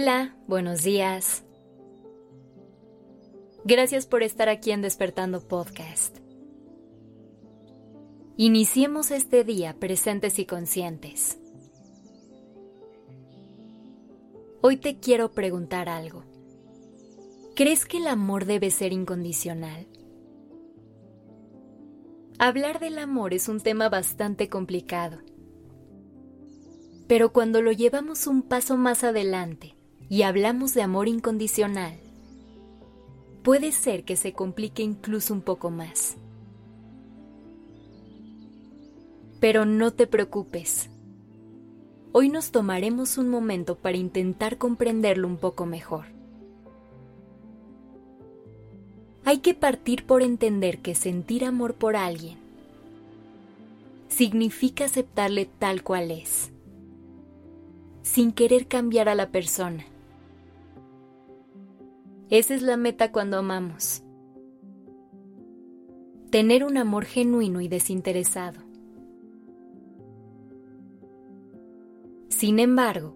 Hola, buenos días. Gracias por estar aquí en Despertando Podcast. Iniciemos este día presentes y conscientes. Hoy te quiero preguntar algo. ¿Crees que el amor debe ser incondicional? Hablar del amor es un tema bastante complicado. Pero cuando lo llevamos un paso más adelante y hablamos de amor incondicional, puede ser que se complique incluso un poco más. Pero no te preocupes. Hoy nos tomaremos un momento para intentar comprenderlo un poco mejor. Hay que partir por entender que sentir amor por alguien significa aceptarle tal cual es, sin querer cambiar a la persona esa es la meta cuando amamos. Tener un amor genuino y desinteresado. Sin embargo,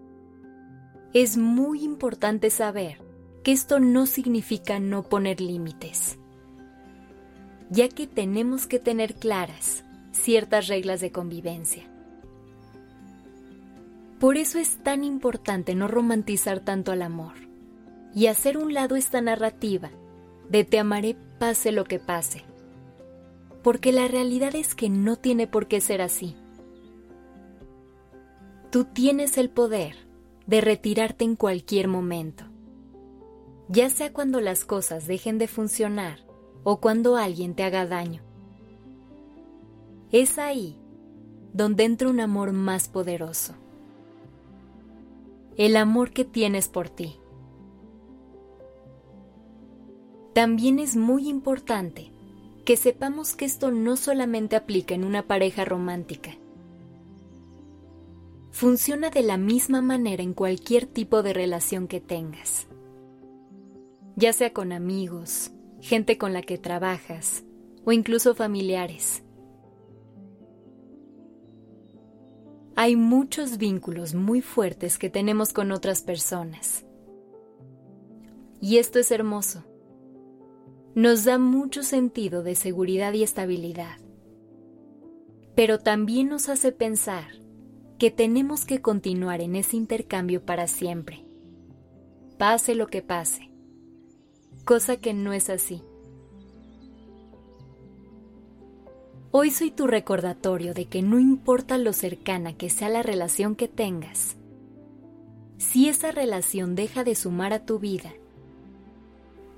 es muy importante saber que esto no significa no poner límites, ya que tenemos que tener claras ciertas reglas de convivencia. Por eso es tan importante no romantizar tanto al amor y hacer un lado esta narrativa de te amaré pase lo que pase. Porque la realidad es que no tiene por qué ser así. Tú tienes el poder de retirarte en cualquier momento, ya sea cuando las cosas dejen de funcionar o cuando alguien te haga daño. Es ahí donde entra un amor más poderoso. El amor que tienes por ti. También es muy importante que sepamos que esto no solamente aplica en una pareja romántica. Funciona de la misma manera en cualquier tipo de relación que tengas. Ya sea con amigos, gente con la que trabajas o incluso familiares. Hay muchos vínculos muy fuertes que tenemos con otras personas. Y esto es hermoso nos da mucho sentido de seguridad y estabilidad. Pero también nos hace pensar que tenemos que continuar en ese intercambio para siempre, pase lo que pase, cosa que no es así. Hoy soy tu recordatorio de que no importa lo cercana que sea la relación que tengas, si esa relación deja de sumar a tu vida,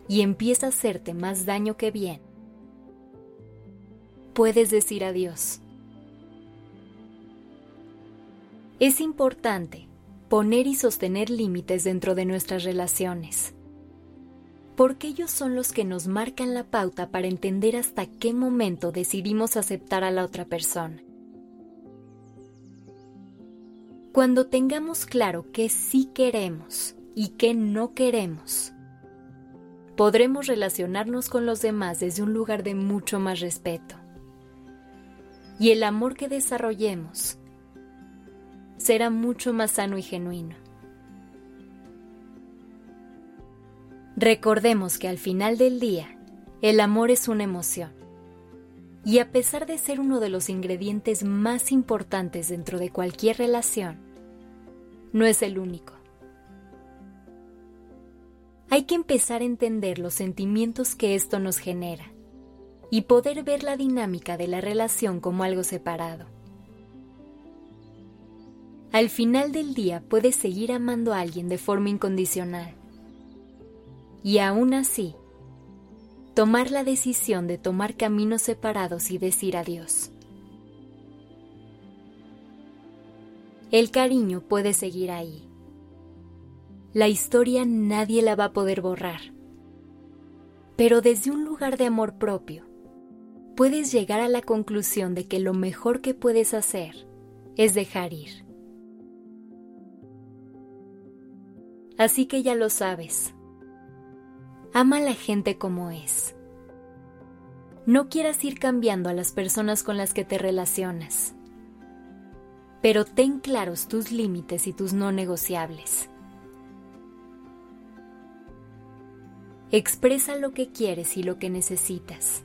y empieza a hacerte más daño que bien, puedes decir adiós. Es importante poner y sostener límites dentro de nuestras relaciones, porque ellos son los que nos marcan la pauta para entender hasta qué momento decidimos aceptar a la otra persona. Cuando tengamos claro qué sí queremos y qué no queremos, podremos relacionarnos con los demás desde un lugar de mucho más respeto. Y el amor que desarrollemos será mucho más sano y genuino. Recordemos que al final del día, el amor es una emoción. Y a pesar de ser uno de los ingredientes más importantes dentro de cualquier relación, no es el único hay que empezar a entender los sentimientos que esto nos genera y poder ver la dinámica de la relación como algo separado. Al final del día puedes seguir amando a alguien de forma incondicional y aún así tomar la decisión de tomar caminos separados y decir adiós. El cariño puede seguir ahí la historia nadie la va a poder borrar. Pero desde un lugar de amor propio, puedes llegar a la conclusión de que lo mejor que puedes hacer es dejar ir. Así que ya lo sabes. Ama a la gente como es. No quieras ir cambiando a las personas con las que te relacionas. Pero ten claros tus límites y tus no negociables Expresa lo que quieres y lo que necesitas.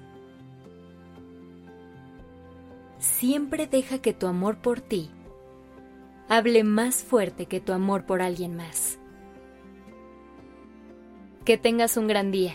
Siempre deja que tu amor por ti hable más fuerte que tu amor por alguien más. Que tengas un gran día.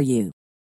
for you.